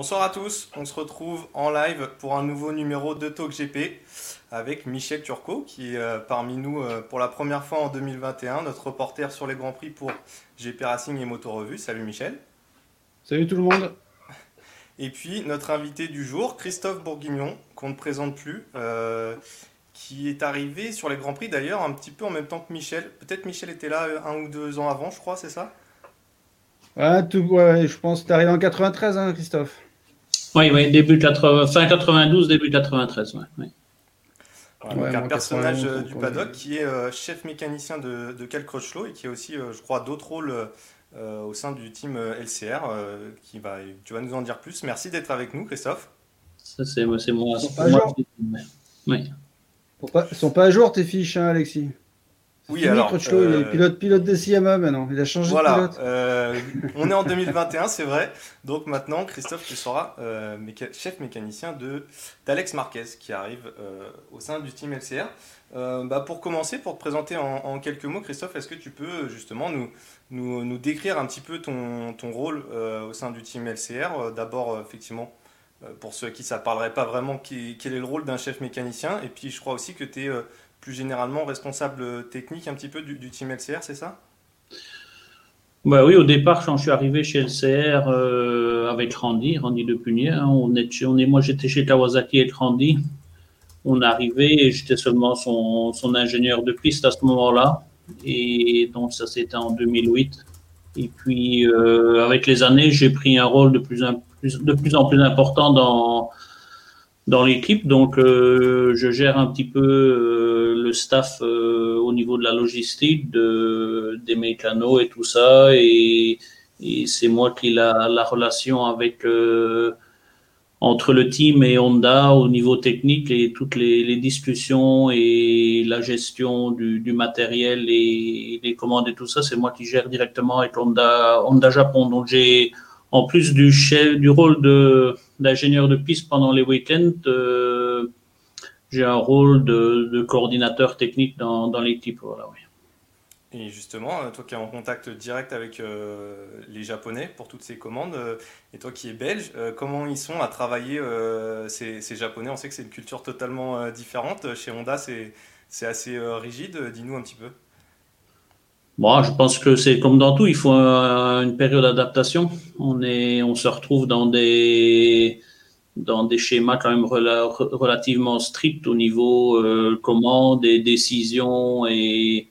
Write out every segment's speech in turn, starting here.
Bonsoir à tous, on se retrouve en live pour un nouveau numéro de Talk GP avec Michel Turcot qui est euh, parmi nous euh, pour la première fois en 2021, notre reporter sur les Grands Prix pour GP Racing et Moto Revue. Salut Michel. Salut tout le monde. Et puis notre invité du jour, Christophe Bourguignon, qu'on ne présente plus, euh, qui est arrivé sur les Grands Prix d'ailleurs un petit peu en même temps que Michel. Peut-être Michel était là un ou deux ans avant, je crois, c'est ça? Ouais, tout, ouais, je pense que tu arrivé en 93, hein, Christophe. Oui, oui, début 80, fin 92, début 93, ouais, ouais. donc un personnage du paddock qui est euh, chef mécanicien de, de Cal Crutchlow et qui a aussi, euh, je crois, d'autres rôles euh, au sein du team LCR. qui va, tu vas nous en dire plus. Merci d'être avec nous, Christophe. Ça, c'est moi. Ils sont pas à jour tes fiches, hein, Alexis? Oui, alors. Crutchlow, il est pilote, pilote de CMA maintenant. Il a changé voilà, de pilote. Euh, on est en 2021, c'est vrai. Donc maintenant, Christophe, tu seras euh, méca chef mécanicien d'Alex Marquez qui arrive euh, au sein du team LCR. Bah, pour commencer, pour te présenter en, en quelques mots, Christophe, est-ce que tu peux justement nous, nous, nous, décrire un petit peu ton, ton rôle au sein du team LCR D'abord, effectivement, pour ceux à qui ça ne parlerait pas vraiment, quel est le rôle d'un chef mécanicien? Et puis, je crois aussi que tu es plus généralement responsable technique un petit peu du, team LCR, c'est ça? Bah oui, au départ, quand je suis arrivé chez LCR euh, avec Randy, Randy de Punier, hein, on est, on est, moi j'étais chez Kawasaki et Randy. On arrivé et j'étais seulement son, son, ingénieur de piste à ce moment-là. Et donc ça c'était en 2008. Et puis euh, avec les années, j'ai pris un rôle de plus, plus, de plus en plus important dans, dans l'équipe. Donc, euh, je gère un petit peu euh, le staff euh, au niveau de la logistique, de, des mécanos et tout ça. Et, et c'est moi qui la, la relation avec entre le team et Honda au niveau technique et toutes les, les discussions et la gestion du, du, matériel et les commandes et tout ça, c'est moi qui gère directement avec Honda, Honda Japon. Donc j'ai en plus du chef, du rôle de d'ingénieur de piste pendant les week-ends, euh, j'ai un rôle de, coordinateur technique dans, dans l'équipe. Voilà, oui. Et justement, euh, toi qui es en contact direct avec euh, les Japonais pour toutes ces commandes, et toi qui es belge, comment ils sont à travailler ces, ces, Japonais? On sait que c'est une culture totalement différente. Chez Honda, c'est assez rigide. Dis-nous un petit peu. Moi, je pense que c'est comme dans tout, il faut une période d'adaptation. On est, on se retrouve dans des dans des schémas quand même relativement stricts au niveau euh, comment des décisions et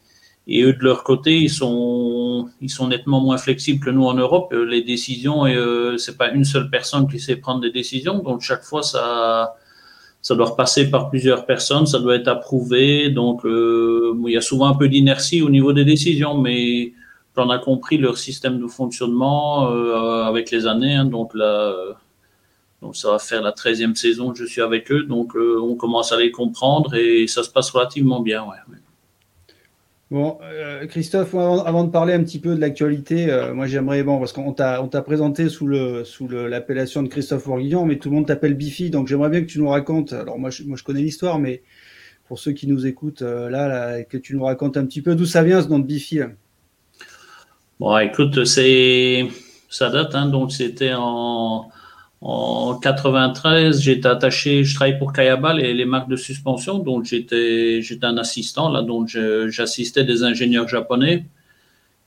et eux de leur côté ils sont ils sont nettement moins flexibles que nous en Europe. Les décisions euh, c'est pas une seule personne qui sait prendre des décisions donc chaque fois ça ça doit repasser par plusieurs personnes, ça doit être approuvé. Donc, euh, il y a souvent un peu d'inertie au niveau des décisions, mais on a compris leur système de fonctionnement euh, avec les années. Hein, donc là, euh, donc ça va faire la 13e saison que je suis avec eux. Donc, euh, on commence à les comprendre et ça se passe relativement bien. Ouais. Bon, euh, Christophe, avant, de parler un petit peu de l'actualité, euh, moi j'aimerais, bon, parce qu'on t'a, on t'a présenté sous le sous l'appellation de Christophe Bourguignon, mais tout le monde t'appelle Bifi, donc j'aimerais bien que tu nous racontes. Alors moi, je, moi je connais l'histoire, mais pour ceux qui nous écoutent euh, là, là, que tu nous racontes un petit peu d'où ça vient ce nom de Bifi. Bon, écoute, c'est ça date, hein, donc c'était en en 93, j'étais attaché, je travaillais pour Kayaba, les, les marques de suspension, donc j'étais, j'étais un assistant là, donc j'assistais des ingénieurs japonais.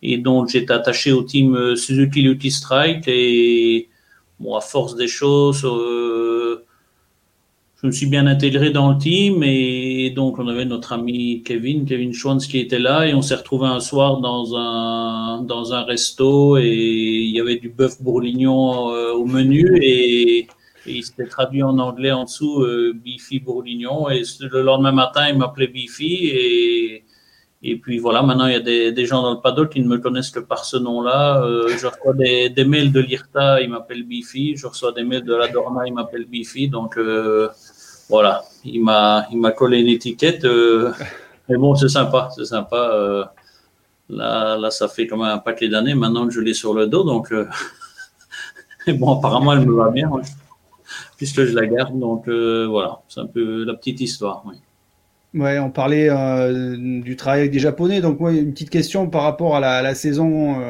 Et donc j'étais attaché au team euh, Suzuki Lucky Strike et bon, à force des choses, euh, je me suis bien intégré dans le team et donc on avait notre ami Kevin, Kevin Schwantz qui était là et on s'est retrouvé un soir dans un dans un resto et il y avait du bœuf bourguignon euh, au menu et, et il s'était traduit en anglais en dessous euh, Bifi bourguignon et le lendemain matin il m'appelait Bifi et Et puis voilà, maintenant il y a des, des, gens dans le paddock qui ne me connaissent que par ce nom-là. Euh, je reçois des, mails de l'IRTA, il m'appelle Bifi. Je reçois des mails de la Dorna, il m'appelle Bifi. Donc euh, voilà, il m'a il m'a collé une étiquette. Euh, mais bon, c'est sympa, c'est sympa. Euh, là, là, ça fait quand même un paquet d'années maintenant que je l'ai sur le dos. Donc euh, bon, apparemment, elle me va bien, puisque je la garde. Donc voilà, c'est un peu la petite histoire. Oui. Ouais, on parlait du travail avec des Japonais. Donc, moi, une petite question par rapport à la, saison.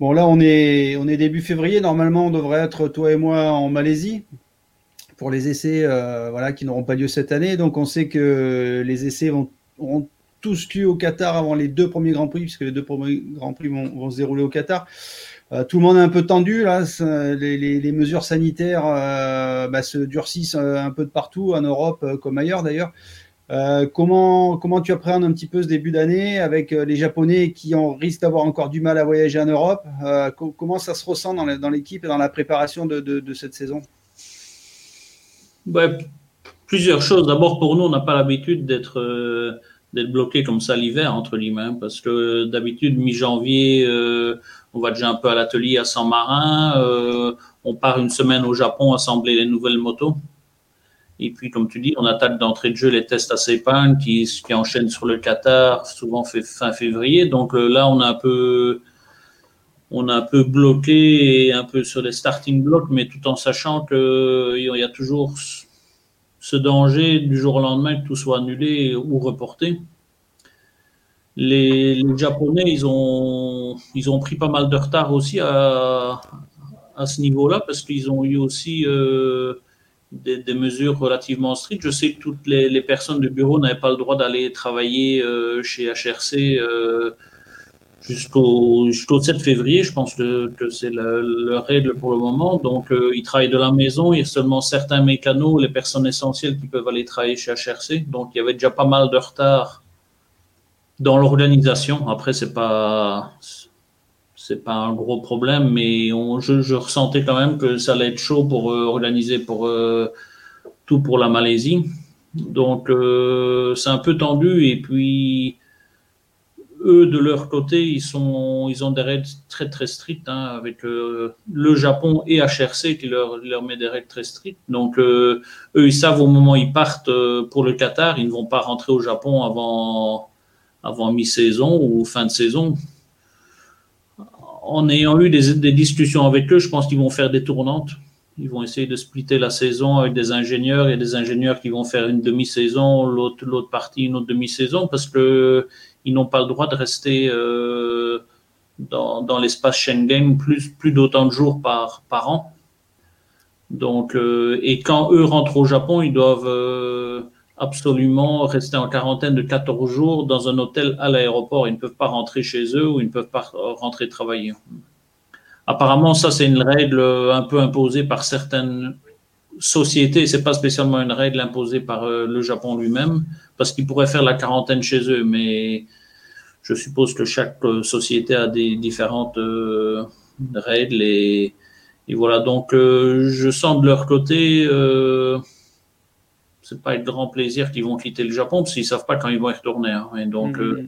Bon, là, on est, on est début février. Normalement, on devrait être, toi et moi, en Malaisie pour les essais euh, voilà, qui n'auront pas lieu cette année. Donc, on sait que les essais vont, auront tous lieu au Qatar avant les deux premiers Grands Prix, puisque les deux premiers Grands Prix vont, se dérouler au Qatar. Euh, tout le monde est un peu tendu là. Les, mesures sanitaires euh, bah, se durcissent un peu de partout en Europe comme ailleurs d'ailleurs. Comment, comment tu appréhendes un petit peu ce début d'année avec les Japonais qui risquent d'avoir encore du mal à voyager en Europe? Co Comment ça se ressent dans l'équipe et dans la préparation de cette saison? Plusieurs choses. D'abord, pour nous, on n'a pas l'habitude d'être euh, d'être bloqué comme ça l'hiver, entre les mains, parce que d'habitude, mi-janvier, euh, on va déjà un peu à l'atelier à Saint-Marin, on part une semaine au Japon assembler les nouvelles motos. Et puis, comme tu dis, on attaque d'entrée de jeu les tests à Sepang qui, enchaînent sur le Qatar, souvent fait fin février. Donc euh, là, on a un peu, on a un peu bloqué et un peu sur les starting blocks, mais tout en sachant qu'il y a toujours ce danger du jour au lendemain que tout soit annulé ou reporté. Les, Japonais, ils ont, pris pas mal de retard aussi à, à ce niveau-là parce qu'ils ont eu aussi euh, des, mesures relativement strictes. Je sais que toutes les, les personnes du bureau n'avaient pas le droit d'aller travailler euh, chez HRC euh, jusqu'au jusqu'au 7 février. Je pense que, que c'est la, leur règle pour le moment. Donc, euh, ils travaillent de la maison. Il y a seulement certains mécanos, les personnes essentielles qui peuvent aller travailler chez HRC. Donc, il y avait déjà pas mal de retard dans l'organisation. Après, c'est pas c'est pas un gros problème, mais on, je, je, ressentais quand même que ça allait être chaud pour euh, organiser pour euh, tout pour la Malaisie. Donc euh, c'est un peu tendu et puis eux de leur côté ils sont ils ont des règles très très strictes hein, avec euh, le Japon et HRC qui leur leur met des règles très strictes. Donc euh, eux ils savent au moment où ils partent pour le Qatar ils ne vont pas rentrer au Japon avant avant mi-saison ou fin de saison en ayant eu des, des, discussions avec eux, je pense qu'ils vont faire des tournantes. Ils vont essayer de splitter la saison avec des ingénieurs. Il y a des ingénieurs qui vont faire une demi-saison, l'autre, l'autre partie une autre demi-saison, parce que ils n'ont pas le droit de rester euh, dans, l'espace Schengen plus, plus d'autant de jours par, par an. Donc, euh, et quand eux rentrent au Japon, ils doivent euh, absolument rester en quarantaine de 14 jours dans un hôtel à l'aéroport. Ils ne peuvent pas rentrer chez eux ou ils ne peuvent pas rentrer travailler. Apparemment, ça, c'est une règle un peu imposée par certaines sociétés. C'est pas spécialement une règle imposée par le Japon lui-même, parce qu'ils pourraient faire la quarantaine chez eux, mais je suppose que chaque euh, société a des différentes euh, règles et, et, voilà. Donc, euh, je sens de leur côté, euh, c'est pas avec grand plaisir qu'ils vont quitter le Japon parce qu'ils savent pas quand ils vont y retourner. Hein. Et donc, mmh. euh,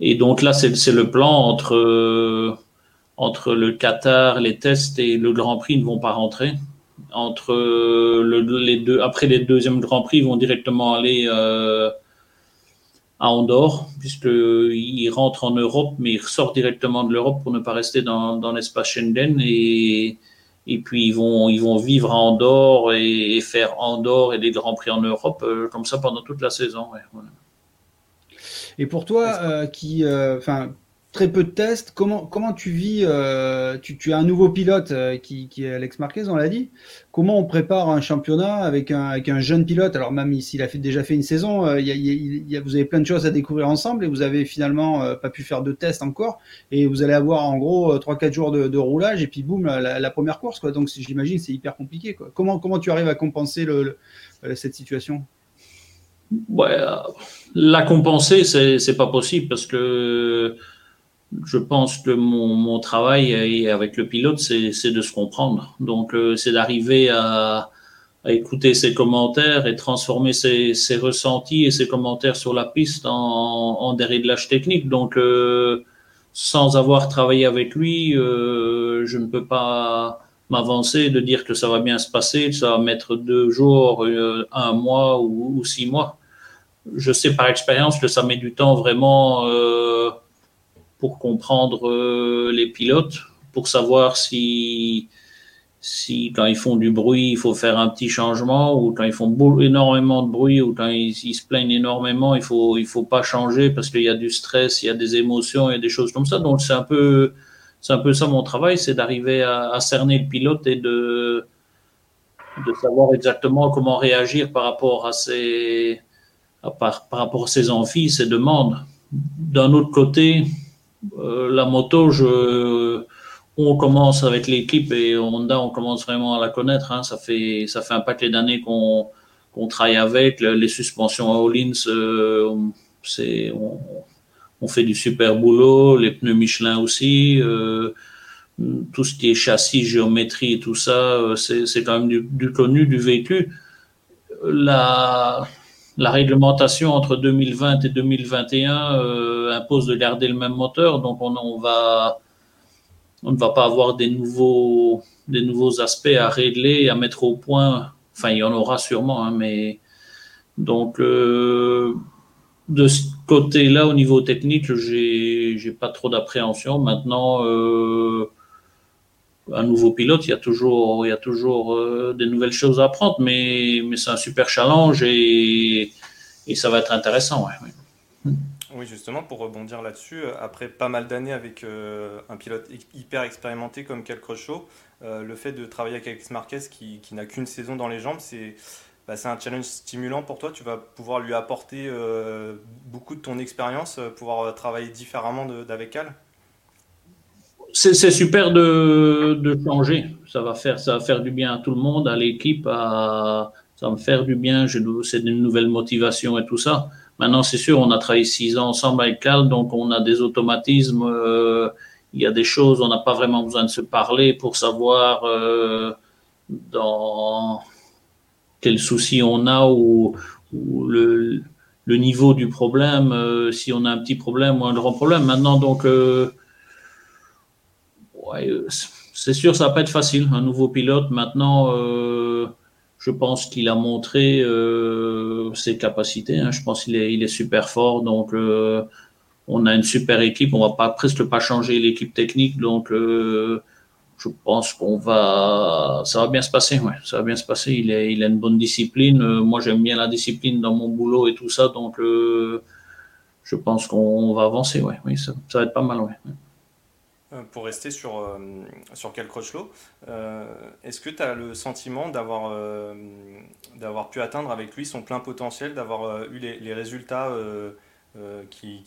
et donc là, c'est le plan entre entre le Qatar, les tests et le Grand Prix ne vont pas rentrer. Entre euh, le, les deux, après les deuxièmes Grand Prix, ils vont directement aller euh, à Andorre puisqu'ils rentrent en Europe, mais ils ressortent directement de l'Europe pour ne pas rester dans, dans l'espace Schengen et et puis ils vont ils vont vivre à Andorre et, et faire Andorre et des grands prix en Europe euh, comme ça pendant toute la saison. Ouais, voilà. Et pour toi, euh, qui, enfin, très peu de tests, comment comment tu vis euh, tu, as un nouveau pilote euh, qui, qui, est Alex Marquez, on l'a dit. Comment on prépare un championnat avec un avec un jeune pilote? Alors même s'il a déjà fait une saison, a, vous avez plein de choses à découvrir ensemble et vous avez finalement pas pu faire de tests encore et vous allez avoir en gros trois quatre jours de, roulage et puis boum la, première course quoi. Donc j'imagine c'est hyper compliqué. Comment comment tu arrives à compenser cette situation? Ouais, la compenser, c'est pas possible parce que je pense que mon, mon travail avec le pilote, c'est de se comprendre. Donc, euh, c'est d'arriver à, à écouter ses commentaires et transformer ses, ses, ressentis et ses commentaires sur la piste en, en des réglages techniques. Donc, euh, sans avoir travaillé avec lui, euh, je ne peux pas m'avancer de dire que ça va bien se passer, ça va mettre deux jours, euh, un mois ou, ou, six mois. Je sais par expérience que ça met du temps vraiment euh, pour comprendre euh, les pilotes, pour savoir si si quand ils font du bruit, il faut faire un petit changement, ou quand ils font énormément de bruit, ou quand ils, se plaignent énormément, il faut il faut pas changer parce qu'il y a du stress, il y a des émotions, il y a des choses comme ça. Donc c'est un peu c'est un peu ça mon travail, c'est d'arriver à, à, cerner le pilote et de de savoir exactement comment réagir par rapport à ses à par, par rapport à ses envies, ses demandes. D'un autre côté, euh, la moto, je on commence avec l'équipe et Honda, on commence vraiment à la connaître. Hein. Ça fait un paquet d'années qu'on travaille avec les suspensions à Hollins. Euh, on, fait du super boulot, les pneus Michelin aussi. Euh, tout ce qui est châssis, géométrie tout ça, euh, c'est quand même du, du, connu, du vécu. La, la réglementation entre 2020 et 2021 euh, impose de garder le même moteur, donc on, va ne va pas avoir des nouveaux, aspects à régler, à mettre au point. Enfin, il y en aura sûrement, hein, mais donc euh, de ce côté-là, au niveau technique, j'ai j'ai pas trop d'appréhension. Maintenant, euh, un nouveau pilote, il y a toujours il y a toujours euh, des nouvelles choses à apprendre, mais c'est un super challenge et ça va être intéressant. Oui, justement, pour rebondir là-dessus, après pas mal d'années avec euh, un pilote hyper expérimenté comme Cal Crutchlow, euh, le fait de travailler avec Alex Marquez qui, n'a qu'une saison dans les jambes, c'est bah, un challenge stimulant pour toi. Tu vas pouvoir lui apporter euh, beaucoup de ton expérience, euh, pouvoir travailler différemment d'avec Cal? C'est super de, changer. Ça va faire ça va faire du bien à tout le monde, à l'équipe, à ça va me faire du bien. C'est une nouvelle motivation et tout ça. Maintenant, c'est sûr, on a travaillé six ans ensemble avec Cal, donc on a des automatismes. Euh, il y a des choses, on n'a pas vraiment besoin de se parler pour savoir euh, dans quel souci on a ou, le, niveau du problème, euh, si on a un petit problème ou un grand problème. Maintenant, donc, ouais, c'est sûr, ça va pas être facile. Un nouveau pilote, maintenant euh, je pense qu'il a montré euh, ses capacités. Hein. Je pense qu'il est, il est super fort. Donc, euh, on a une super équipe. On va pas presque pas changer l'équipe technique. Donc, euh, je pense qu'on va, ça va bien se passer. Ouais, ça va bien se passer. Il, est, il a une bonne discipline. moi, j'aime bien la discipline dans mon boulot et tout ça. Donc, je pense qu'on va avancer. Ouais, oui, ça, ça va être pas mal. Ouais. Pour rester sur, euh, sur Cal Crutchlow, euh, est-ce que tu as le sentiment d'avoir euh, d'avoir pu atteindre avec lui son plein potentiel, d'avoir eu les, résultats, qui,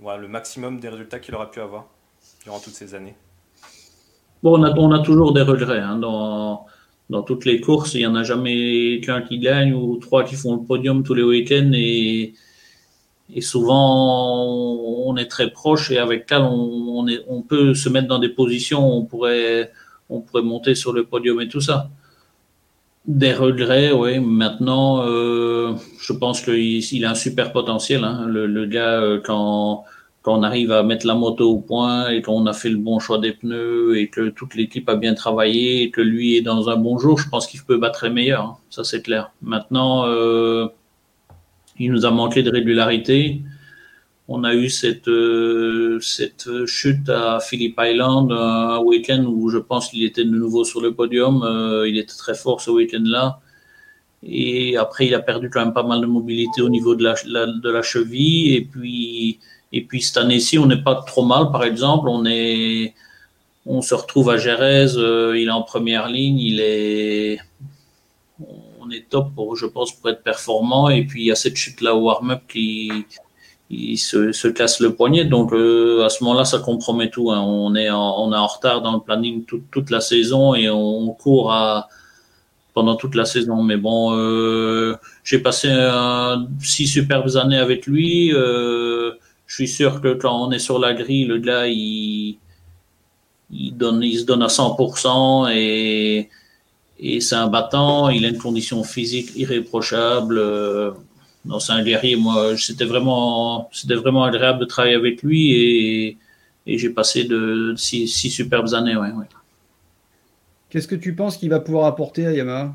voilà, le maximum des résultats qu'il aurait pu avoir durant toutes ces années? Bon, on a, on a toujours des regrets. Hein, dans, dans toutes les courses, il n'y en a jamais qu'un qui gagne ou trois qui font le podium tous les week-ends et et souvent on est très proche et avec Cal on, peut se mettre dans des positions où on pourrait on pourrait monter sur le podium et tout ça. Des regrets, oui. Maintenant, euh, je pense qu'il il a un super potentiel. Hein. Le, gars, euh, quand, quand on arrive à mettre la moto au point et qu'on a fait le bon choix des pneus et que toute l'équipe a bien travaillé et que lui est dans un bon jour, je pense qu'il peut battre les meilleurs. Hein. Ça, c'est clair. Maintenant, euh, il nous a manqué de régularité. On a eu cette, euh, cette chute à Phillip Island, un week-end où je pense qu'il était de nouveau sur le podium. Euh, il était très fort ce week-end-là. Et après, il a perdu quand même pas mal de mobilité au niveau de la, la de la cheville. Et puis, et puis cette année-ci, on n'est pas trop mal, par exemple. On est, on se retrouve à Jerez. Euh, il est en première ligne. Il est, on est top pour, je pense, pour être performant. Et puis il y a cette chute là au warm-up qui, se, se, casse le poignet. Donc euh, à ce moment-là, ça compromet tout. Hein. On est en, on est en retard dans le planning toute, toute la saison et on, court pendant toute la saison. Mais bon, euh, j'ai passé six superbes années avec lui. Euh, je suis sûr que quand on est sur la grille, le gars, il, il donne, il se donne à 100% et Et c'est un battant, il a une condition physique irréprochable. Euh, non, c'est un guerrier. Moi, c'était vraiment, c'était vraiment agréable de travailler avec lui et, et j'ai passé de six, six, superbes années. Ouais, ouais. Qu'est-ce que tu penses qu'il va pouvoir apporter à Yamaha?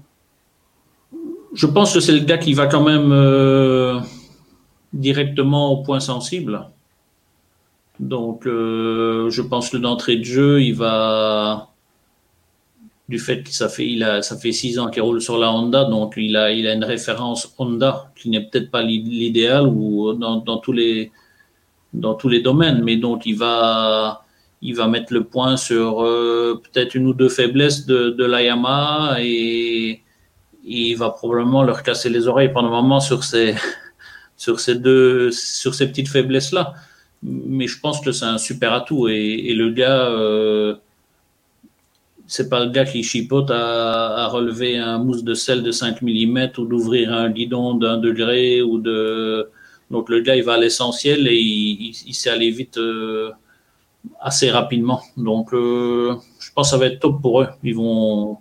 Je pense que c'est le gars qui va quand même euh, directement au point sensible. Donc, euh, je pense que d'entrée de jeu, il va du fait que ça fait a ça fait six ans qu'il roule sur la Honda, donc il a il a une référence Honda qui n'est peut-être pas l'idéal ou dans, dans, tous les dans tous les domaines, mais donc il va il va mettre le point sur euh, peut-être une ou deux faiblesses de, de la Yamaha et, il va probablement leur casser les oreilles pendant un moment sur ces sur ces deux sur ces petites faiblesses là. Mais je pense que c'est un super atout et, et le gars euh, c'est pas le gars qui chipote à, relever un mousse de sel de 5 mm ou d'ouvrir un guidon d'un degré ou de donc le gars il va à l'essentiel et il, il, sait aller vite euh, assez rapidement. Donc euh, je pense que ça va être top pour eux. Ils vont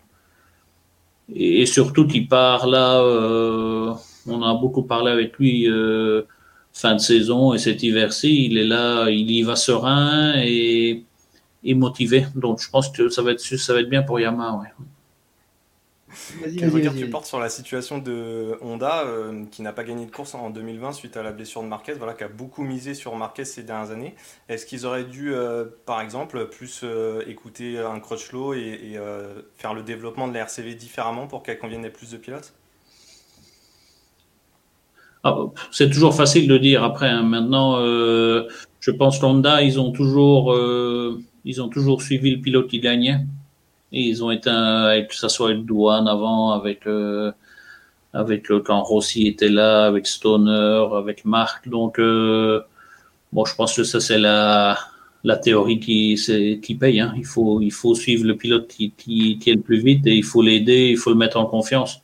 et, surtout qu'il part là euh, on a beaucoup parlé avec lui fin de saison et cet hiver-ci il est là il y va serein et et motivé. Donc je pense que ça va être, ça va être bien pour Yamaha. Ouais. Quel regard tu portes sur la situation de Honda euh, qui n'a pas gagné de course en 2020 suite à la blessure de Marquez, voilà, qui a beaucoup misé sur Marquez ces dernières années. Est-ce qu'ils auraient dû, euh, par exemple, plus euh, écouter un Crutchlow et, et faire le développement de la RCV différemment pour qu'elle convienne à plus de pilotes? Ah, C'est toujours facile de dire après. Hein. Maintenant, je pense qu'Honda, ils ont toujours ils ont toujours suivi le pilote qui gagnait. Et ils ont été, avec, que ce soit avec Douane avant, avec, euh, avec le, quand Rossi était là, avec Stoner, avec Marc. Donc, euh, bon, je pense que ça, c'est la, la théorie qui, qui paye. Hein. Il, faut, il faut suivre le pilote qui, qui, qui est le plus vite et il faut l'aider, il faut le mettre en confiance.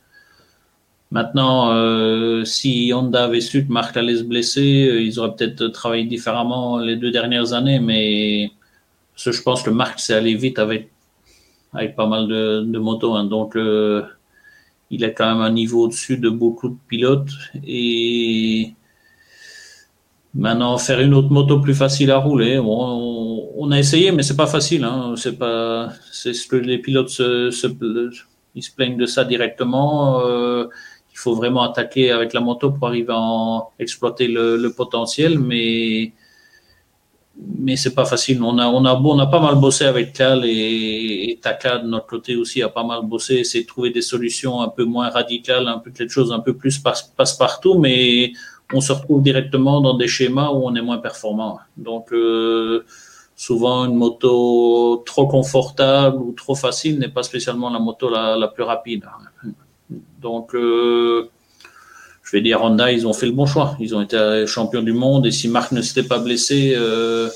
Maintenant, euh, si Honda avait su que Marc allait se blesser, euh, ils auraient peut-être travaillé différemment les deux dernières années, mais je pense que Marc s'est allé vite avec, pas mal de, motos. Hein. Donc, euh, il est quand même un niveau au-dessus de beaucoup de pilotes. Et maintenant, faire une autre moto plus facile à rouler, on, a essayé, mais c'est pas facile. Hein. C'est ce que les pilotes se, ils se plaignent de ça directement. Euh, il faut vraiment attaquer avec la moto pour arriver à exploiter le, le potentiel, mais mais c'est pas facile. On a, on a, on a pas mal bossé avec Cal et, Taka de notre côté aussi a pas mal bossé, essayer de trouver des solutions un peu moins radicales, un peu quelque chose un peu plus passe-partout, mais on se retrouve directement dans des schémas où on est moins performant. Donc euh, souvent une moto trop confortable ou trop facile n'est pas spécialement la moto la, la plus rapide. Donc euh, je vais dire Honda, ils ont fait le bon choix. Ils ont été champions du monde et si Marc ne s'était pas blessé, euh,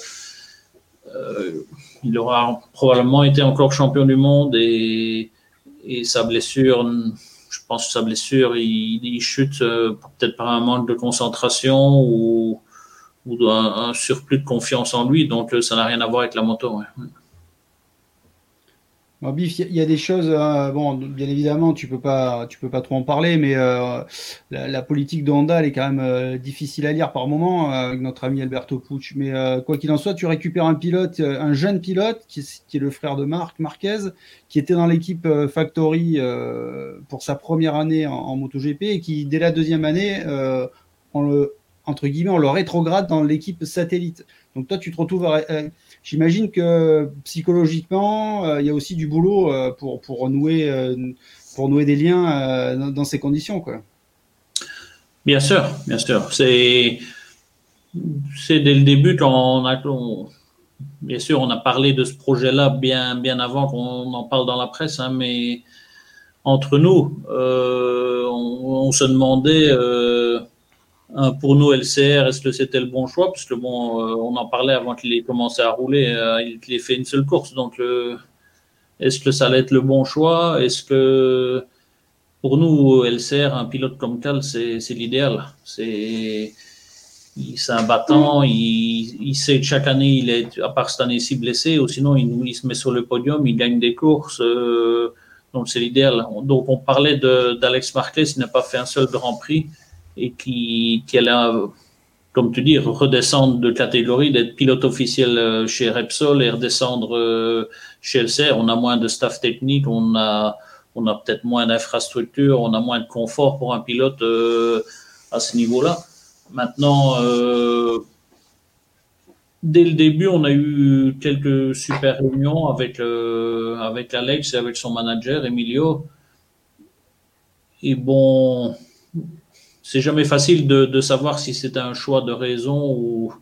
euh, il aura probablement été encore champion du monde et, sa blessure, je pense que sa blessure, il, chute euh, peut-être par un manque de concentration ou un, surplus de confiance en lui. Donc ça n'a rien à voir avec la moto. Bon, Bif, il y, a des choses. Euh, bon, bien évidemment, tu peux pas, tu peux pas trop en parler, mais euh, la, politique de elle est quand même euh, difficile à lire par moment avec notre ami Alberto Pucci. Mais quoi qu'il en soit, tu récupères un pilote, un jeune pilote qui, est le frère de Marc Marquez, qui était dans l'équipe Factory pour sa première année en, en, MotoGP et qui, dès la deuxième année, on le, entre guillemets, on le rétrograde dans l'équipe satellite. Donc toi, tu te retrouves à, J'imagine que psychologiquement, euh, il y a aussi du boulot euh, pour, pour, nouer, euh, pour nouer des liens dans, ces conditions. Quoi. Bien sûr, bien sûr. C'est, dès le début qu'on a. bien sûr, on a parlé de ce projet-là bien, bien avant qu'on en parle dans la presse, hein, mais entre nous, on, on, se demandait pour nous, LCR, est-ce que c'était le bon choix? Parce que bon, euh, on en parlait avant qu'il ait commencé à rouler, euh, il ait fait une seule course. Donc, euh, est-ce que ça allait être le bon choix? Est-ce que pour nous, LCR, un pilote comme Cal, c'est l'idéal. C'est un battant, il, il, sait que chaque année, il est, à part cette année-ci, blessé, ou sinon, il, il, se met sur le podium, il gagne des courses. Donc c'est l'idéal. Donc on parlait d'Alex Marquez qui n'a pas fait un seul Grand Prix et qui, qui allait, comme tu dis, redescendre de catégorie, d'être pilote officiel euh, chez Repsol et redescendre euh, chez LCR. On a moins de staff technique, on a, on a peut-être moins d'infrastructures, on a moins de confort pour un pilote euh, à ce niveau-là. Maintenant, dès le début, on a eu quelques super réunions avec, avec Alex et avec son manager, Emilio. Et bon, c'est jamais facile de, de savoir si c'était un choix de raison ou,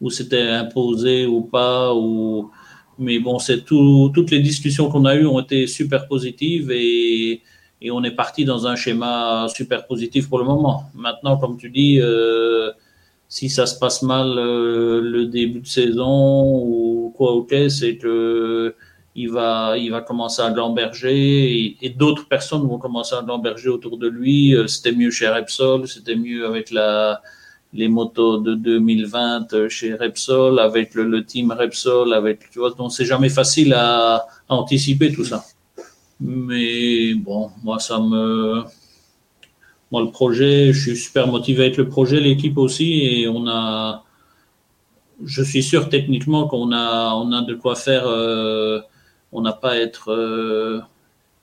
ou c'était imposé ou pas. Ou... Mais bon, c'est tout, toutes les discussions qu'on a eues ont été super positives et, et on est parti dans un schéma super positif pour le moment. Maintenant, comme tu dis, euh, si ça se passe mal euh, le début de saison ou quoi, ok, c'est que il va, il va commencer à gamberger et, d'autres personnes vont commencer à gamberger autour de lui. Euh, c'était mieux chez Repsol, c'était mieux avec la, les motos de 2020 chez Repsol, avec le, team Repsol, avec, tu vois, donc c'est jamais facile à, à, anticiper tout ça. Mais bon, moi, ça me, moi, le projet, je suis super motivé avec le projet, l'équipe aussi, et on a, je suis sûr techniquement qu'on a, on a de quoi faire, euh, on n'a pas à être euh,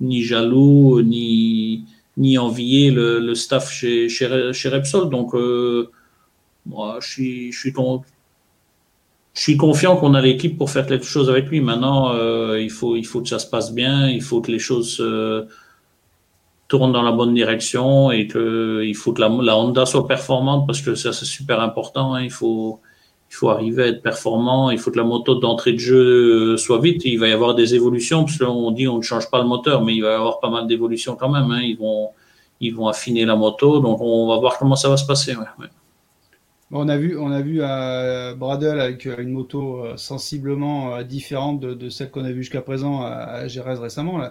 ni jaloux, ni, ni envier le, staff chez, chez, Repsol. Donc, euh, moi, je suis, je suis, confiant qu'on a l'équipe pour faire quelque chose avec lui. Maintenant, euh, il, faut, il faut que ça se passe bien, il faut que les choses tournent dans la bonne direction et que il faut que la, la Honda soit performante parce que ça, c'est super important. Hein. Il faut il faut arriver à être performant, il faut que la moto d'entrée de jeu soit vite. Il va y avoir des évolutions, parce qu'on dit on ne change pas le moteur, mais il va y avoir pas mal d'évolutions quand même. Hein. Ils, vont, ils vont affiner la moto, donc on va voir comment ça va se passer. On a vu, on a vu à Bradle avec une moto euh, sensiblement euh, différente de, celle qu'on a vue jusqu'à présent à Gérès récemment.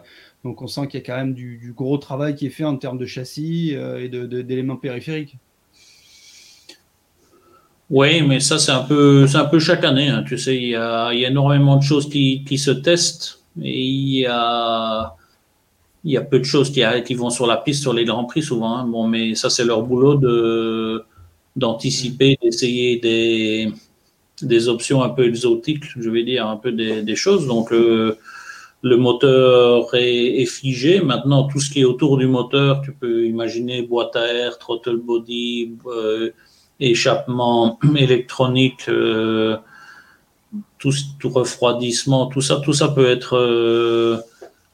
Donc on sent qu'il y a quand même du, gros travail qui est fait en termes de châssis euh, et d'éléments périphériques. Oui, mais ça, c'est un peu, c'est un peu chaque année. Hein. Tu sais, il y a, énormément de choses qui, qui se testent et il y a, il y a peu de choses qui, qui vont sur la piste sur les grands prix souvent. Hein. Bon, mais ça, c'est leur boulot de, d'anticiper, d'essayer des, des options un peu exotiques, je vais dire, un peu des, des choses. Donc, le moteur est, est, figé. Maintenant, tout ce qui est autour du moteur, tu peux imaginer boîte à air, throttle body, euh, échappement électronique, euh, tout, refroidissement, tout ça, tout ça peut être euh,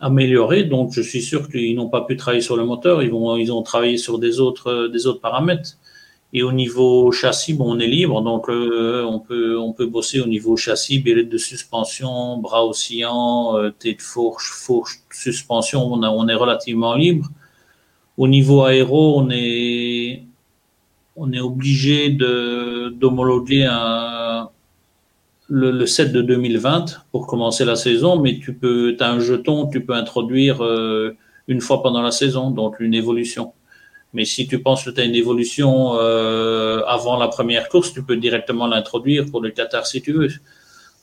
amélioré. Donc, je suis sûr qu'ils n'ont pas pu travailler sur le moteur. Ils vont, ils ont travaillé sur des autres, des autres paramètres. Et au niveau châssis, bon, on est libre, donc euh, on peut on peut bosser au niveau châssis, billet de suspension, bras oscillants, tête fourche, fourche, suspension. On est relativement libre. Au niveau aéro, on est on est obligé d'homologuer le, le, set de 2020 pour commencer la saison, mais tu peux, as un jeton, tu peux introduire euh, une fois pendant la saison, donc une évolution. Mais si tu penses que tu as une évolution euh, avant la première course, tu peux directement l'introduire pour le Qatar si tu veux.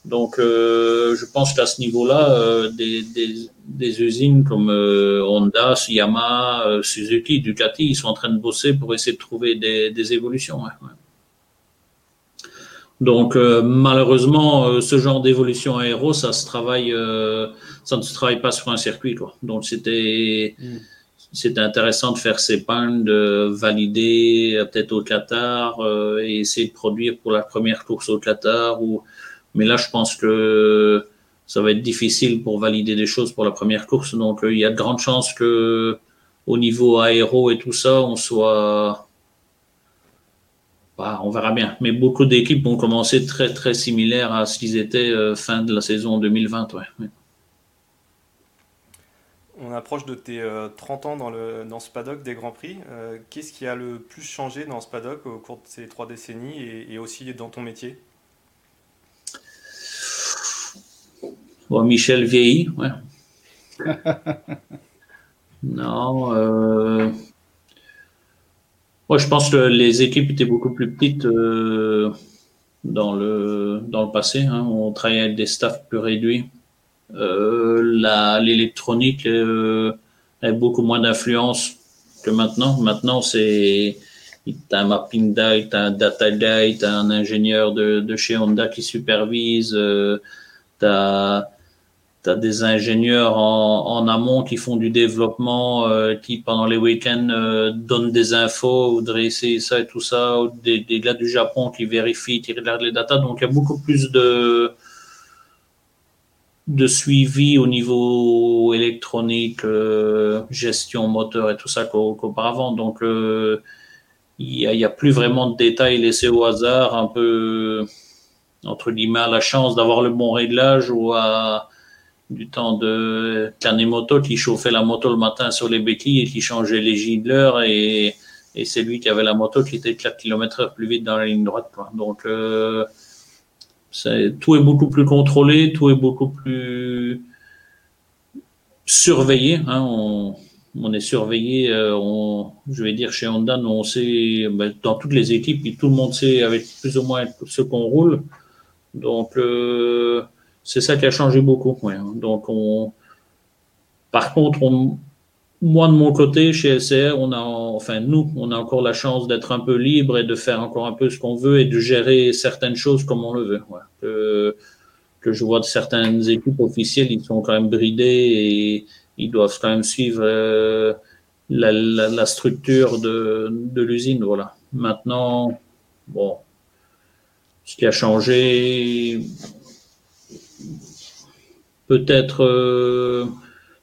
Donc, euh, je pense qu'à ce niveau-là, euh, des, des, des, usines comme euh, Honda, Yamaha, euh, Suzuki, Ducati, ils sont en train de bosser pour essayer de trouver des, des évolutions. Ouais, ouais. Donc, euh, malheureusement, ce genre d'évolution aéro, ça se travaille, ça ne se travaille pas sur un circuit. Quoi. Donc, c'était mm. c'était intéressant de faire ces pannes, de valider peut-être au Qatar et essayer de produire pour la première course au Qatar ou mais là, je pense que ça va être difficile pour valider des choses pour la première course. Donc, euh, il y a de grandes chances que au niveau aéro et tout ça, on soit. Bah, on verra bien. Mais beaucoup d'équipes vont commencer très, très similaires à ce qu'ils étaient euh, fin de la saison 2020. Ouais. On approche de tes 30 euh, ans dans, le, dans ce paddock des Grands Prix. Qu'est-ce qui a le plus changé dans ce paddock au cours de ces trois décennies et aussi dans ton métier? Bon, Michel vieillit, ouais. non. Euh... je pense que les équipes étaient beaucoup plus petites euh, dans, le, dans le passé. Hein. On travaillait avec des staffs plus réduits. Euh, L'électronique, euh, avec beaucoup moins d'influence que maintenant. Maintenant, c'est T'as un mapping guy, t'as un data guy, t'as un ingénieur de, de chez Honda qui supervise, euh, t'as as des ingénieurs en, en, amont qui font du développement, euh, qui pendant les week-ends euh, donnent des infos, voudraient essayer ça et tout ça, ou des, des, gars du Japon qui vérifient, qui regardent les datas. Donc il y a beaucoup plus de de suivi au niveau électronique, euh, gestion moteur et tout ça qu'auparavant. Donc il n'y a, a, plus vraiment de détails laissés au hasard, un peu entre guillemets à la chance d'avoir le bon réglage ou à du temps de Kanemoto qui chauffait la moto le matin sur les béquilles et qui changeait les gilets et, et c'est lui qui avait la moto qui était 4 km heure plus vite dans la ligne droite. Quoi. Donc euh, tout est beaucoup plus contrôlé, tout est beaucoup plus surveillé. Hein, on, on est surveillé, euh, on, je vais dire chez Honda, on sait, ben, dans toutes les équipes, tout le monde sait avec plus ou moins ce qu'on roule. Donc, euh, c'est ça qui a changé beaucoup. Ouais. Donc, on, par contre, on, moi de mon côté, chez SCR, on a, enfin nous, on a encore la chance d'être un peu libre et de faire encore un peu ce qu'on veut et de gérer certaines choses comme on le veut. Ouais. Que, que je vois de certaines équipes officielles, ils sont quand même bridés et ils doivent quand même suivre euh, la, la, la, structure de, de l'usine. Voilà. Maintenant, bon, ce qui a changé, peut-être euh,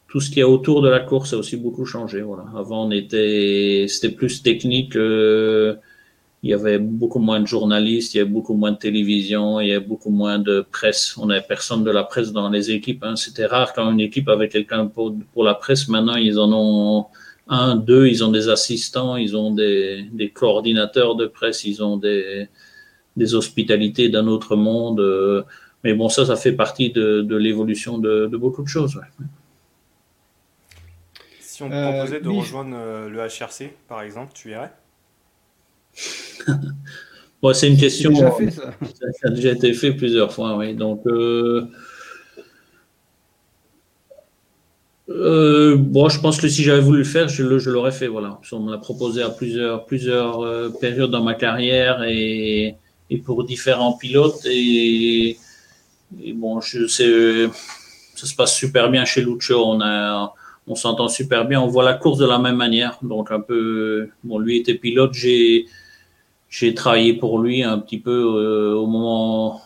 tout ce qui est autour de la course a aussi beaucoup changé. Voilà. Avant, on était, c'était plus technique. Euh, il y avait beaucoup moins de journalistes, il y avait beaucoup moins de télévision, il y avait beaucoup moins de presse. On n'avait personne de la presse dans les équipes. Hein. C'était rare quand une équipe avait quelqu'un pour, pour, la presse. Maintenant, ils en ont un, deux, ils ont des assistants, ils ont des, des coordinateurs de presse, ils ont des, des hospitalités d'un autre monde. Mais bon, ça, ça fait partie de, de l'évolution de, de, beaucoup de choses. Ouais. Si on te proposait de euh, rejoindre le HRC, par exemple, tu irais? Bon, c'est une question. Déjà fait, ça. ça. a déjà été fait plusieurs fois, oui. Donc, euh, euh, bon, je pense que si j'avais voulu le faire, je, je l'aurais fait. Voilà, on me l'a proposé à plusieurs, plusieurs euh, périodes dans ma carrière et, et pour différents pilotes. Et, et, bon, je sais, ça se passe super bien chez Lucho. On on s'entend super bien, on voit la course de la même manière. Donc un peu, bon, lui était pilote, j'ai travaillé pour lui un petit peu euh, au moment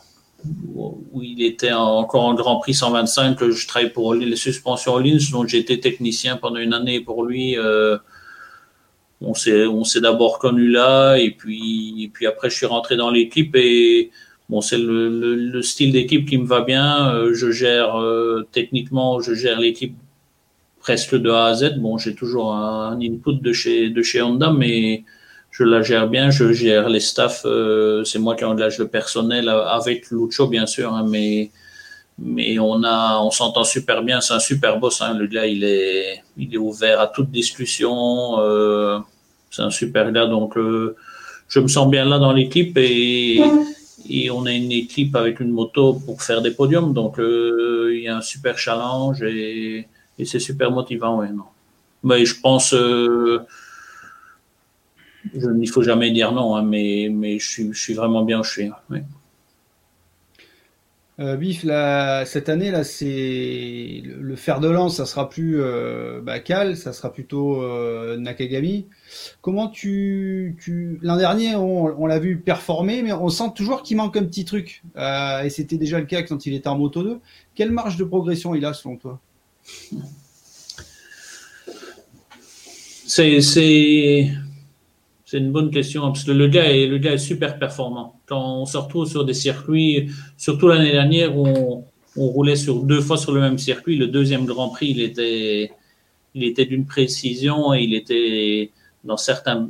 où il était encore en Grand Prix 125. Je travaillais pour les suspensions Lins, donc j'étais technicien pendant une année pour lui. Euh, on s'est on s'est d'abord connu là et puis et puis après je suis rentré dans l'équipe et bon c'est le, le, le, style d'équipe qui me va bien. Euh, je gère euh, techniquement, je gère l'équipe presque de A à Z. Bon, j'ai toujours un input de chez de chez Honda, mais je la gère bien, je gère les staffs, euh, c'est moi qui engage le personnel avec Lucho bien sûr, hein, mais mais on on s'entend super bien, c'est un super boss, hein, le gars il est, il est ouvert à toute discussion, c'est un super gars, donc je me sens bien là dans l'équipe et et on a une équipe avec une moto pour faire des podiums, donc euh, il y a un super challenge et, c'est super motivant, ouais, non. Mais je pense euh, il ne faut jamais dire non, hein, mais, mais je, suis, je suis vraiment bien chez. Oui. Euh, Bif, cette année, là, c'est le fer de lance, ça sera plus euh, bah, Cal, ça sera plutôt euh, Nakagami. Comment tu, tu... l'an dernier, on, on l'a vu performer, mais on sent toujours qu'il manque un petit truc. Euh, et c'était déjà le cas quand il était en Moto 2. Quelle marge de progression il a selon toi? C'est c'est une bonne question parce que le gars est, super performant. Quand on se retrouve sur des circuits, surtout l'année dernière où on, roulait sur deux fois sur le même circuit, le deuxième Grand Prix, il était, d'une précision et il était dans certains,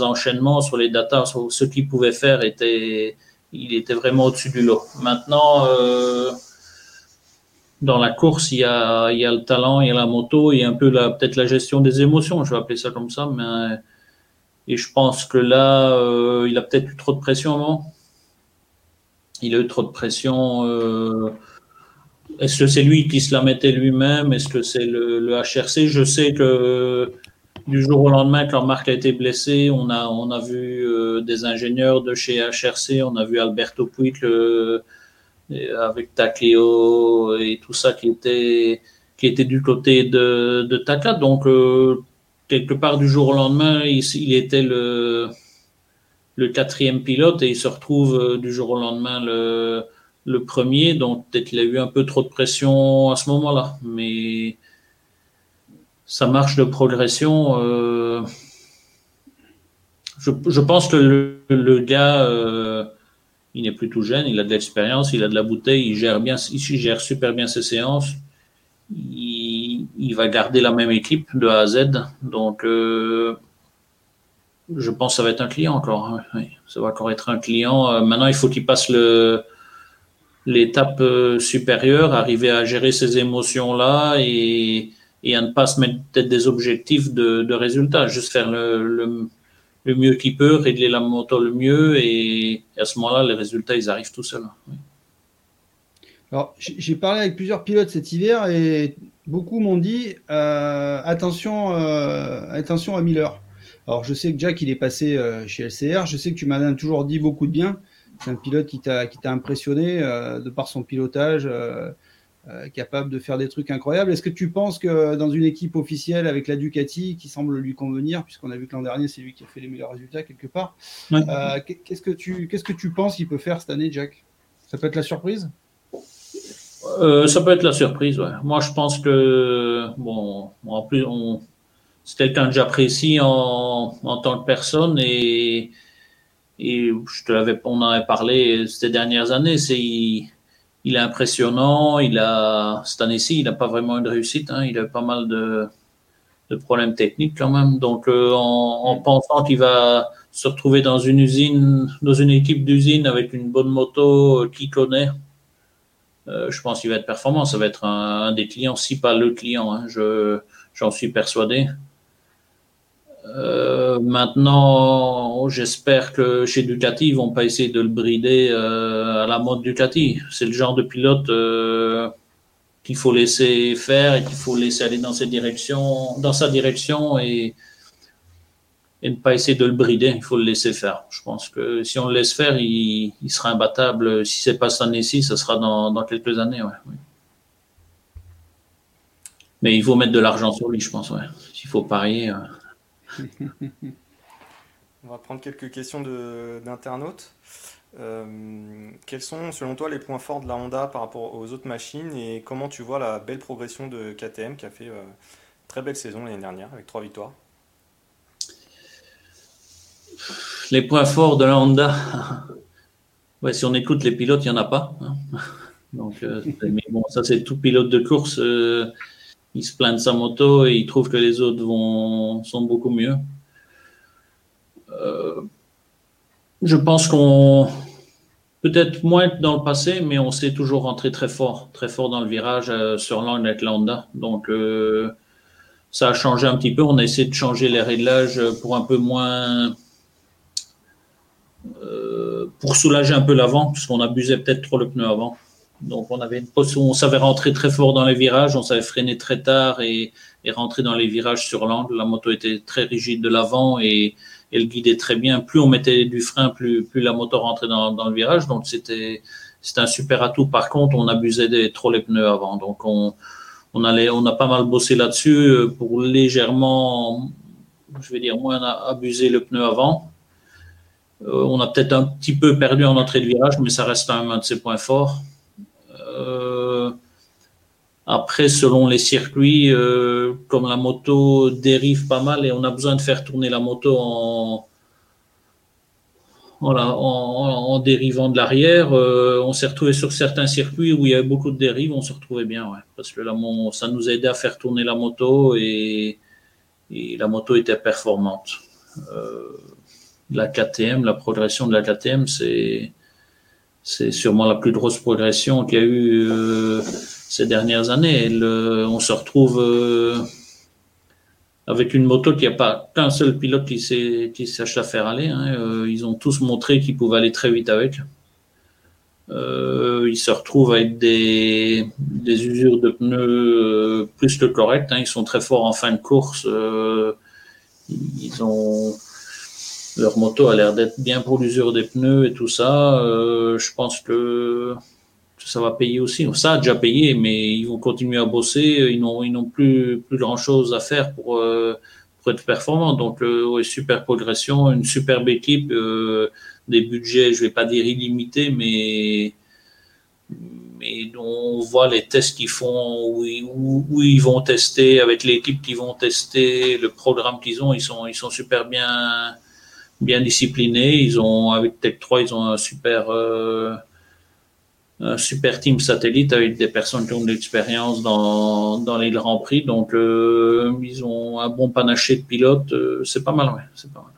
enchaînements sur les datas, sur ce qu'il pouvait faire était, il était vraiment au-dessus du lot. Maintenant, euh, dans la course, il y a, le talent, il y a la moto, il y a un peu peut-être la gestion des émotions, je vais appeler ça comme ça, mais et je pense que là, euh, il a peut-être eu trop de pression avant. Il a eu trop de pression. Euh, est-ce que c'est lui qui se la mettait lui-même? Est-ce que c'est le, HRC Je sais que du jour au lendemain, quand Marc a été blessé, on a, on a vu euh, des ingénieurs de chez HRC, on a vu Alberto Puig avec Takeo et tout ça qui était, qui était du côté de, de Taka. Donc, quelque part du jour au lendemain, il, il, était le, le quatrième pilote et il se retrouve euh, du jour au lendemain le, le premier. Donc, peut-être qu'il a eu un peu trop de pression à ce moment-là. Mais sa marche de progression, euh, je, je, pense que le, gars, euh, il n'est plus tout jeune, il a de l'expérience, il a de la bouteille, il gère bien, il gère super bien ses séances. Il, il va garder la même équipe de A à Z. Donc, euh, je pense que ça va être un client encore. Hein. Ça va encore être un client. Euh, maintenant, il faut qu'il passe l'étape euh, supérieure, arriver à gérer ses émotions-là et, et à ne pas se mettre peut-être des objectifs de, résultats, juste faire le, mieux qu'il peut, régler la moto le mieux et, à ce moment-là, les résultats, ils arrivent tout seuls. Oui. Alors, j'ai parlé avec plusieurs pilotes cet hiver et beaucoup m'ont dit euh, attention, euh, attention à Miller. Alors, je sais que Jack, il est passé euh, chez LCR. Je sais que tu m'as toujours dit beaucoup de bien. C'est un pilote qui t'a impressionné de par son pilotage, capable de faire des trucs incroyables. Est-ce que tu penses que dans une équipe officielle avec la Ducati, qui semble lui convenir, puisqu'on a vu que l'an dernier c'est lui qui a fait les meilleurs résultats quelque part, ouais. qu'est-ce que tu qu'est-ce que tu penses qu'il peut faire cette année, Jack? Ça peut être la surprise? Euh, ça peut être la surprise, ouais. Moi, je pense que, bon, en plus, on, c'est quelqu'un que j'apprécie en, en tant que personne et, et je te l'avais, on en avait parlé ces dernières années. C'est, il, est impressionnant. Il a, cette année-ci, il n'a pas vraiment eu de réussite. Hein, il a pas mal de, de problèmes techniques quand même. Donc, euh, en, en, pensant qu'il va se retrouver dans une usine, dans une équipe d'usine avec une bonne moto euh, qu'il connaît, euh, je pense qu'il va être performant. Ça va être un, des clients, si pas le client. Hein, je, j'en suis persuadé. Euh, maintenant, j'espère que chez Ducati, ils vont pas essayer de le brider euh, à la mode Ducati. C'est le genre de pilote qu'il faut laisser faire et qu'il faut laisser aller dans dans sa direction et, et ne pas essayer de le brider. Il faut le laisser faire. Je pense que si on le laisse faire, il, sera imbattable. Si c'est pas cette année-ci, ça sera dans, quelques années. Mais il faut mettre de l'argent sur lui, je pense. Ouais. S'il faut parier. On va prendre quelques questions d'internautes. Euh, quels sont, selon toi, les points forts de la Honda par rapport aux autres machines et comment tu vois la belle progression de KTM qui a fait euh, très belle saison l'année dernière avec trois victoires? Les points forts de la Honda, ouais, si on écoute les pilotes, il n'y en a pas. Hein. Donc, euh, mais bon, ça c'est tout pilote de course euh, il se plaint de sa moto et il trouve que les autres sont beaucoup mieux. Euh, je pense qu'on, peut-être moins dans le passé, mais on s'est toujours rentré très fort, très fort dans le virage sur l'angle avec l'Honda. Donc, ça a changé un petit peu. On a essayé de changer les réglages pour un peu moins, euh, pour soulager un peu l'avant, puisqu'on abusait peut-être trop le pneu avant. Donc on avait une on savait rentrer très fort dans les virages, on savait freiner très tard et, et rentrer dans les virages sur l'angle. La moto était très rigide de l'avant et elle guidait très bien. Plus on mettait du frein, plus, plus la moto rentrait dans, dans le virage. Donc c'était c'était un super atout. Par contre, on abusait des, trop les pneus avant. Donc on on allait on a pas mal bossé là-dessus pour légèrement, je vais dire moins abuser le pneu avant. Euh, on a peut-être un petit peu perdu en entrée de virage, mais ça reste un de ses points forts. Euh, après, selon les circuits, euh, comme la moto dérive pas mal et on a besoin de faire tourner la moto en, dérivant de l'arrière, on s'est retrouvé sur certains circuits où il y avait beaucoup de dérives, on se retrouvait bien, parce que ça nous aidait à faire tourner la moto et, la moto était performante. La KTM, la progression de la KTM, c'est c'est sûrement la plus grosse progression qu'il y a eu euh, ces dernières années. On se retrouve euh, avec une moto qui n'a pas qu'un seul pilote qui, sait, qui sache la faire aller. Hein. Euh, ils ont tous montré qu'ils pouvaient aller très vite avec. Ils se retrouvent avec des, des usures de pneus plus que correctes. Hein. Ils sont très forts en fin de course. Ils ont leur moto a l'air d'être bien pour l'usure des pneus et tout ça. Euh, je pense que ça va payer aussi. Ça a déjà payé, mais ils vont continuer à bosser. Ils n'ont ils n'ont plus plus grand chose à faire pour euh, pour être performants. Donc euh, ouais, super progression, une superbe équipe. Euh, des budgets, je vais pas dire illimités, mais mais on voit les tests qu'ils font, où, où, ils vont tester, avec l'équipe qu'ils vont tester, le programme qu'ils ont, ils sont, ils sont super bien, bien disciplinés. Ils ont, avec Tech 3, ils ont un super, euh, un super team satellite avec des personnes qui ont de l'expérience dans, dans les grands prix. Donc, euh, ils ont un bon panaché de pilotes. Euh, c'est pas mal, ouais, c'est pas mal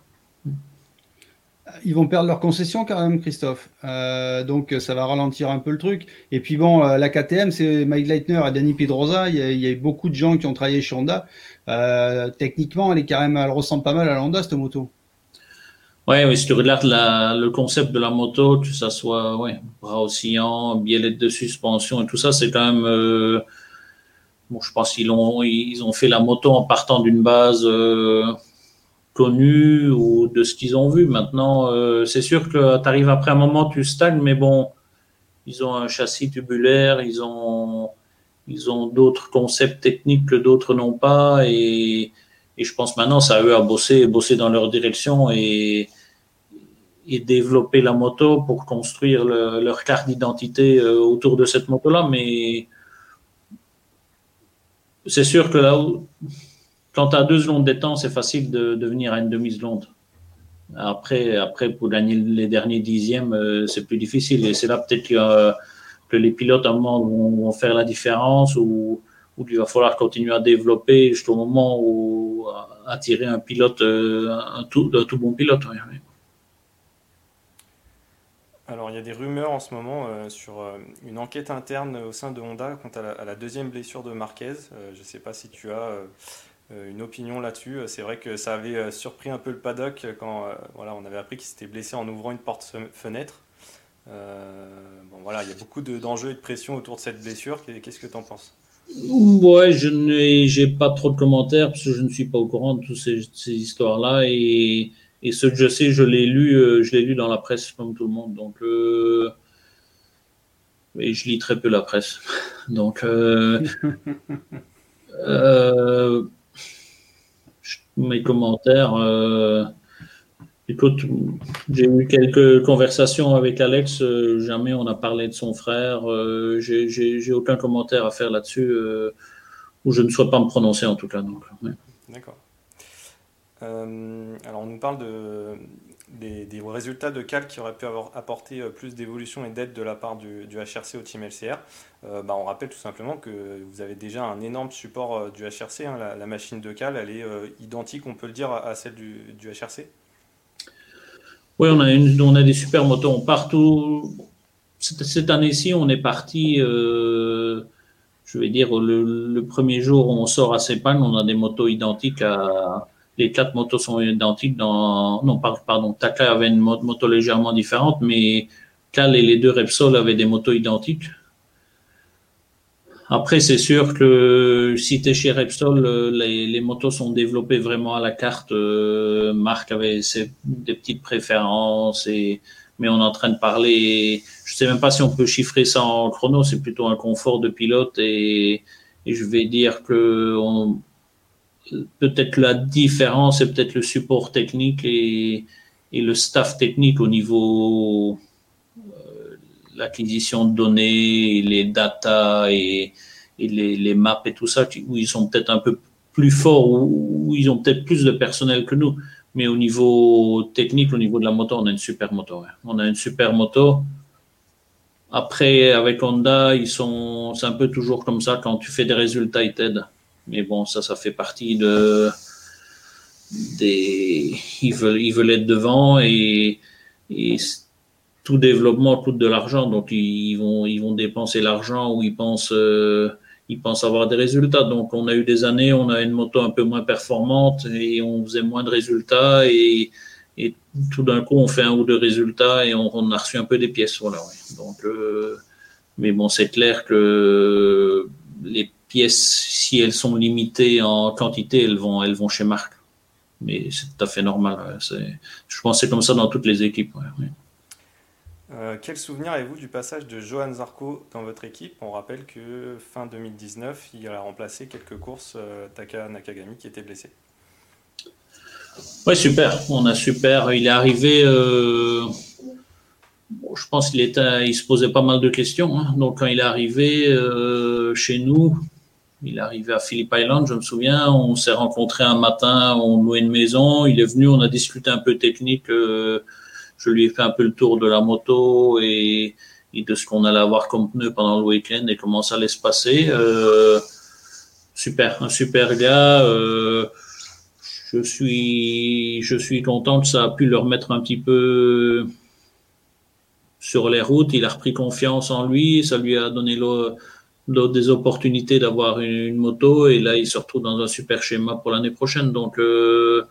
ils vont perdre leur concession quand même, Christophe. Donc ça va ralentir un peu le truc. Et puis bon, la KTM, c'est Mike Leitner et Danny Pedrosa. Il y, a, eu beaucoup de gens qui ont travaillé chez Honda. Techniquement, elle est quand même, elle ressemble pas mal à la Honda cette moto. Ouais, oui, si tu regardes la, le concept de la moto, que ça soit ouais, bras oscillant, biellette de suspension et tout ça, c'est quand même. Euh, bon, je pense qu'ils ont ils ont fait la moto en partant d'une base euh, connus ou de ce qu'ils ont vu. Maintenant, euh, c'est sûr que tu arrives après un moment, tu stagnes, mais bon, ils ont un châssis tubulaire, ils ont, ils ont d'autres concepts techniques que d'autres n'ont pas, et, et, je pense maintenant, ça à eux à bosser, bosser dans leur direction et, et développer la moto pour construire le, leur carte d'identité euh, autour de cette moto-là, mais c'est sûr que là où quand tu as deux secondes d'étang, c'est facile de, de, venir à une demi-seconde. Après, après, pour gagner les derniers dixièmes, euh, c'est plus difficile. Et c'est là peut-être que, les pilotes, à un moment, vont, vont faire la différence ou, ou il va falloir continuer à développer jusqu'au moment où attirer un pilote, euh, un tout bon pilote. Alors, il y a des rumeurs en ce moment euh, sur euh, une enquête interne au sein de Honda quant à la, deuxième blessure de Marquez. Euh, je ne sais pas si tu as une opinion là-dessus. C'est vrai que ça avait surpris un peu le paddock quand voilà, on avait appris qu'il s'était blessé en ouvrant une porte-fenêtre. bon, voilà, il y a beaucoup d'enjeux et de pression autour de cette blessure. Qu'est-ce que tu en penses? Ouais, je n'ai pas trop de commentaires parce que je ne suis pas au courant de toutes ces, ces histoires-là et, et, ce que je sais, je l'ai lu, je l'ai lu dans la presse comme tout le monde. Donc, euh, et je lis très peu la presse. Donc, euh, euh, mes commentaires. Euh, écoute, j'ai eu quelques conversations avec Alex. Euh, jamais on a parlé de son frère. Euh, j'ai aucun commentaire à faire là-dessus, euh, ou je ne souhaite pas me prononcer en tout cas. Ouais. D'accord. Euh, alors on nous parle de, des, résultats de Cal qui auraient pu avoir apporté euh, plus d'évolution et d'aide de la part du, HRC au team LCR. Euh, bah, on rappelle tout simplement que vous avez déjà un énorme support du HRC. Hein, la, machine de Cal, elle est identique, on peut le dire, à, celle du, HRC Oui, on a, des super motos partout. Cette, année-ci, on est parti, je vais dire, le, premier jour où on sort à Sepang, on a des motos identiques à les quatre motos sont identiques dans, non, pardon, Taka avait une moto légèrement différente, mais Cal et les deux Repsol avaient des motos identiques. Après, c'est sûr que si tu es chez Repsol, les, les, motos sont développées vraiment à la carte. Euh, Marc avait ses, des petites préférences, et, mais on est en train de parler. Je sais même pas si on peut chiffrer ça en chrono, c'est plutôt un confort de pilote. Et, et je vais dire que on, peut-être la différence est peut-être le support technique et, le staff technique au niveau euh, l'acquisition de données, les data et, les, maps et tout ça, où ils sont peut-être un peu plus forts, où, ils ont peut-être plus de personnel que nous. Mais au niveau technique, au niveau de la moto, on a une super moto. On a une super moto. Après, avec Honda, ils sont, c'est un peu toujours comme ça. Quand tu fais des résultats, ils t'aident. Mais bon, ça, ça fait partie de des. Ils veulent, ils veulent être devant et, tout développement coûte de l'argent, donc ils vont, ils vont dépenser l'argent où ils pensent, euh, ils pensent avoir des résultats. Donc on a eu des années, on a une moto un peu moins performante et on faisait moins de résultats et, et tout d'un coup, on fait un ou deux résultats et on, a reçu un peu des pièces. Voilà, Donc, euh, mais bon, c'est clair que les pièces, si elles sont limitées en quantité, elles vont, elles vont chez Marc. Mais c'est tout à fait normal. Je pense que c'est comme ça dans toutes les équipes. Euh, quel souvenir avez-vous du passage de Johan Zarco dans votre équipe? On rappelle que fin 2019, il a remplacé quelques courses euh, Taka Nakagami qui était blessé. Oui, super. On a super. Il est arrivé. Euh, je pense qu'il était, il se posait pas mal de questions. Hein. Donc quand il est arrivé chez nous, il est arrivé à Phillip Island, je me souviens. On s'est rencontrés un matin, on louait une maison. Il est venu, on a discuté un peu technique je lui ai fait un peu le tour de la moto et, de ce qu'on allait avoir comme pneu pendant le week-end et comment ça allait se passer. Euh, super, un super gars. Euh, je suis, je suis content que ça a pu le remettre un petit peu sur les routes. Il a repris confiance en lui. Ça lui a donné des opportunités d'avoir une, moto. Et là, il se retrouve dans un super schéma pour l'année prochaine. Donc, euh,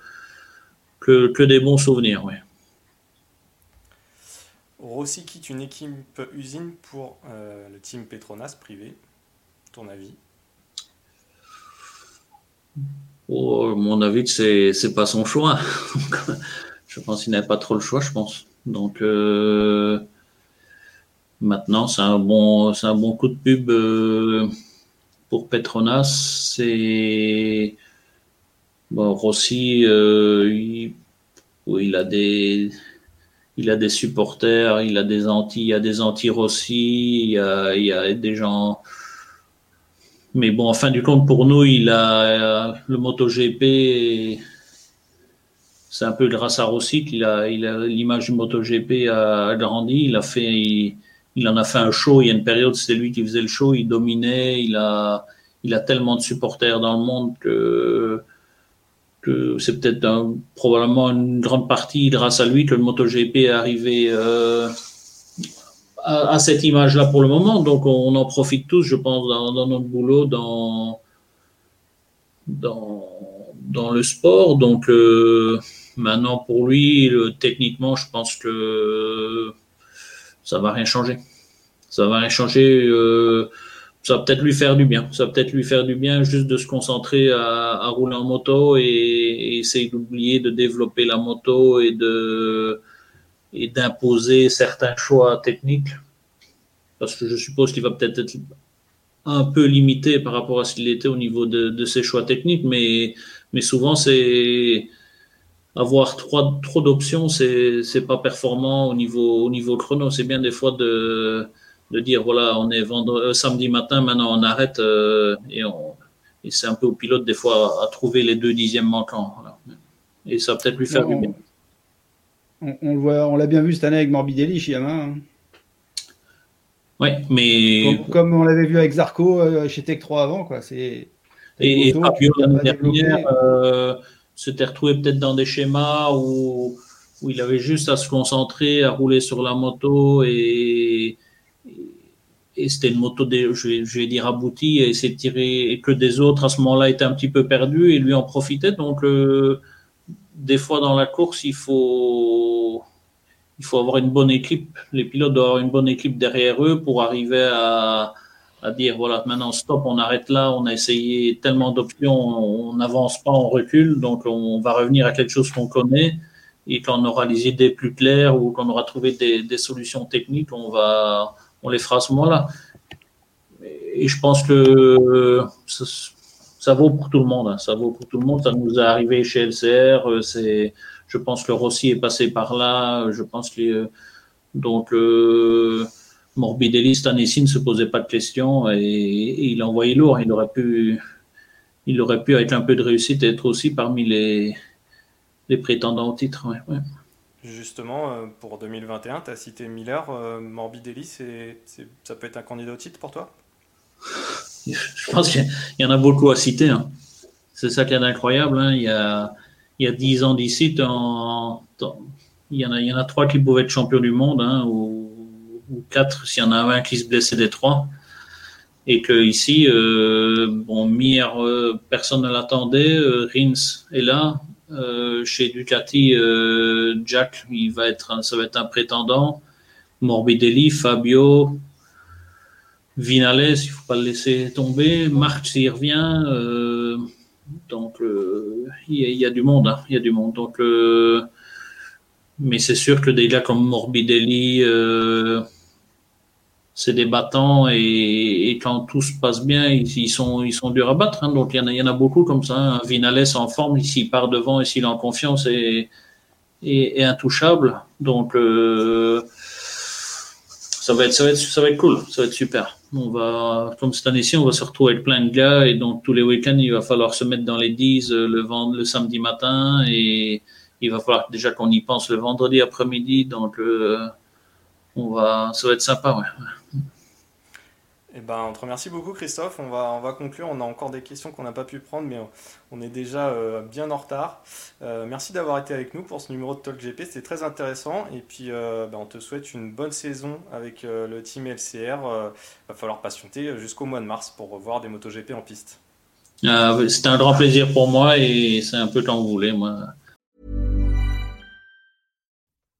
que, que, des bons souvenirs. Ouais. Rossi quitte une équipe usine pour euh, le team Petronas privé. Ton avis? Oh, Mon avis, c'est c'est pas son choix. je pense qu'il n'a pas trop le choix, je pense. Donc euh, maintenant, c'est un bon un bon coup de pub euh, pour Petronas. C'est Rossi, il, il a des il a des supporters, il a des anti, il y a des anti Rossi, il y a, des gens. Mais bon, en fin du compte, pour nous, il a le MotoGP. C'est un peu grâce à Rossi qu'il a, il a l'image du MotoGP a grandi. Il a fait, il, en a fait un show. Il y a une période, c'était lui qui faisait le show. Il dominait. Il a, tellement de supporters dans le monde que c'est peut-être probablement une grande partie grâce à lui que le MotoGP est arrivé euh, à, cette image-là pour le moment. Donc on, en profite tous, je pense, dans, notre boulot, dans, dans, le sport. Donc euh, maintenant pour lui, techniquement, je pense que ça va rien changer. Ça va rien changer. Euh, ça va peut-être lui faire du bien. Ça va peut-être lui faire du bien juste de se concentrer à, rouler en moto et, essayer d'oublier de développer la moto et de et d'imposer certains choix techniques. Parce que je suppose qu'il va peut-être être un peu limité par rapport à ce qu'il était au niveau de, ses choix techniques, mais, mais souvent c'est avoir trop, trop d'options, c'est, c'est pas performant au niveau, au niveau chrono. C'est bien des fois de, de dire voilà, on est vendredi, euh, samedi matin, maintenant on arrête euh, et, et c'est un peu au pilote des fois à, trouver les deux dixièmes manquants. Et ça va peut-être lui faire du bien. On, on, voit, on l'a bien vu cette année avec Morbidelli chez Yamaha. Hein. Oui, mais. Comme, on l'avait vu avec Zarco euh, chez Tech 3 avant, quoi. C'est. Et, et Fabio l'année dernière euh, s'était retrouvé peut-être dans des schémas où, où il avait juste à se concentrer, à rouler sur la moto et, et c'était une moto, je, vais, dire aboutie, et c'est tiré, et que des autres à ce moment-là étaient un petit peu perdus, et lui en profitait. Donc, euh, des fois dans la course, il faut, il faut avoir une bonne équipe. Les pilotes doivent avoir une bonne équipe derrière eux pour arriver à, à dire voilà, maintenant stop, on arrête là, on a essayé tellement d'options, on n'avance pas, on recule, donc on va revenir à quelque chose qu'on connaît. Et quand on aura les idées plus claires ou qu'on aura trouvé des, solutions techniques, on va, on les fera à ce moment-là. Et je pense que ça, vaut pour tout le monde. Hein. Ça vaut pour tout le monde. Ça nous est arrivé chez LCR. Euh, c'est, je pense que Rossi est passé par là. Je pense que euh, donc euh, Morbidelli cette année-ci ne se posait pas de questions et, il a envoyé lourd. Il aurait pu, il aurait pu avec un peu de réussite être aussi parmi les les prétendants au titre. Ouais, Justement, euh, pour 2021, tu as cité Miller. Euh, Morbidelli, c'est, ça peut être un candidat au titre pour toi? Je pense qu'il y en a beaucoup à citer. Hein. C'est ça qui est incroyable. Hein. Il, y a, il y a 10 ans d'ici, il, y en a, il y en a trois qui pouvaient être champions du monde, hein, ou quatre s'il y en a un qui se blessait des trois. Et que ici, euh, bon, Mir, personne ne l'attendait. Rins est là chez Ducati, Jack, il va être, ça va être un prétendant. Morbidelli, Fabio, Vinales, il faut pas le laisser tomber. Marc s'y revient. donc il y, a du monde, hein, il y a du monde. Donc mais c'est sûr que des gars comme Morbidelli, euh, c'est des battants et, quand tout se passe bien, ils, sont, ils sont durs à battre. Hein. donc il y, en a, il y en a beaucoup comme ça. Hein. Vinales en forme, s'il part devant et s'il est en confiance, est, est, intouchable. Donc euh, ça, va être, ça, va être, ça va être cool, ça va être super. On va, comme cette année-ci, on va se retrouver avec plein de gars et donc tous les week-ends, il va falloir se mettre dans les 10 euh, le, le samedi matin et il va falloir déjà qu'on y pense le vendredi après-midi. Donc, euh, on va, ça va être sympa. Ouais. Eh ben, on te remercie beaucoup, Christophe. On va, on va conclure. On a encore des questions qu'on n'a pas pu prendre, mais on est déjà euh, bien en retard. Euh, merci d'avoir été avec nous pour ce numéro de Talk GP. C'était très intéressant. Et puis, ben, on te souhaite une bonne saison avec le team LCR. Il va falloir patienter jusqu'au mois de mars pour revoir des MotoGP en piste. Ah, C'était un grand plaisir pour moi et c'est un peu vous voulez. Moi.